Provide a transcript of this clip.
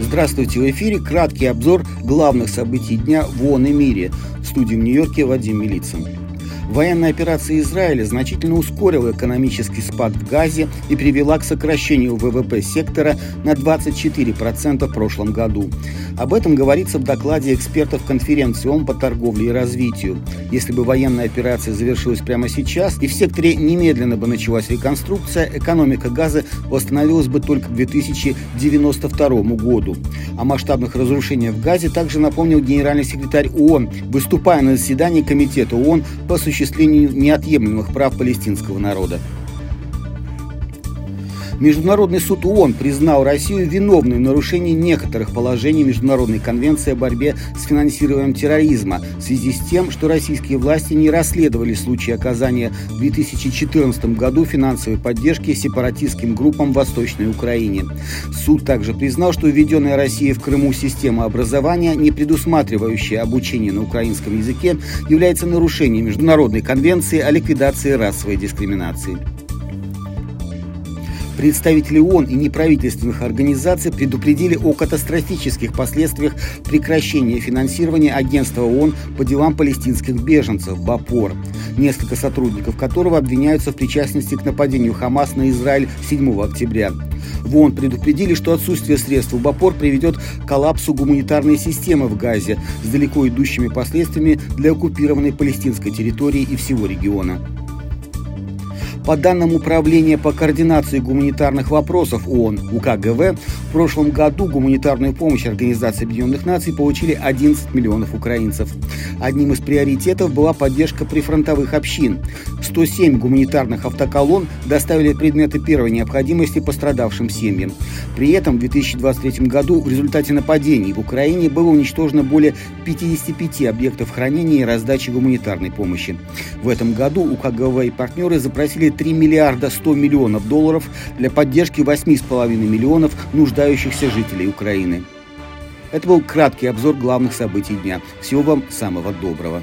Здравствуйте, в эфире краткий обзор главных событий дня в ООН и мире. В студии в Нью-Йорке Вадим Милицын. Военная операция Израиля значительно ускорила экономический спад в Газе и привела к сокращению ВВП сектора на 24% в прошлом году. Об этом говорится в докладе экспертов конференции ООН по торговле и развитию. Если бы военная операция завершилась прямо сейчас и в секторе немедленно бы началась реконструкция, экономика Газа восстановилась бы только к 2092 году. О масштабных разрушениях в Газе также напомнил генеральный секретарь ООН, выступая на заседании Комитета ООН по существованию осуществлению неотъемлемых прав палестинского народа. Международный суд ООН признал Россию виновной в нарушении некоторых положений Международной конвенции о борьбе с финансированием терроризма в связи с тем, что российские власти не расследовали случаи оказания в 2014 году финансовой поддержки сепаратистским группам в Восточной Украине. Суд также признал, что введенная Россией в Крыму система образования, не предусматривающая обучение на украинском языке, является нарушением Международной конвенции о ликвидации расовой дискриминации. Представители ООН и неправительственных организаций предупредили о катастрофических последствиях прекращения финансирования агентства ООН по делам палестинских беженцев БАПОР, несколько сотрудников которого обвиняются в причастности к нападению Хамас на Израиль 7 октября. В ООН предупредили, что отсутствие средств в БАПОР приведет к коллапсу гуманитарной системы в Газе с далеко идущими последствиями для оккупированной палестинской территории и всего региона. По данным Управления по координации гуманитарных вопросов ООН УКГВ, в прошлом году гуманитарную помощь Организации Объединенных Наций получили 11 миллионов украинцев. Одним из приоритетов была поддержка прифронтовых общин. 107 гуманитарных автоколонн доставили предметы первой необходимости пострадавшим семьям. При этом в 2023 году в результате нападений в Украине было уничтожено более 55 объектов хранения и раздачи гуманитарной помощи. В этом году УКГВ и партнеры запросили 3 миллиарда 100 миллионов долларов для поддержки 8,5 миллионов нуждающихся жителей Украины. Это был краткий обзор главных событий дня. Всего вам самого доброго.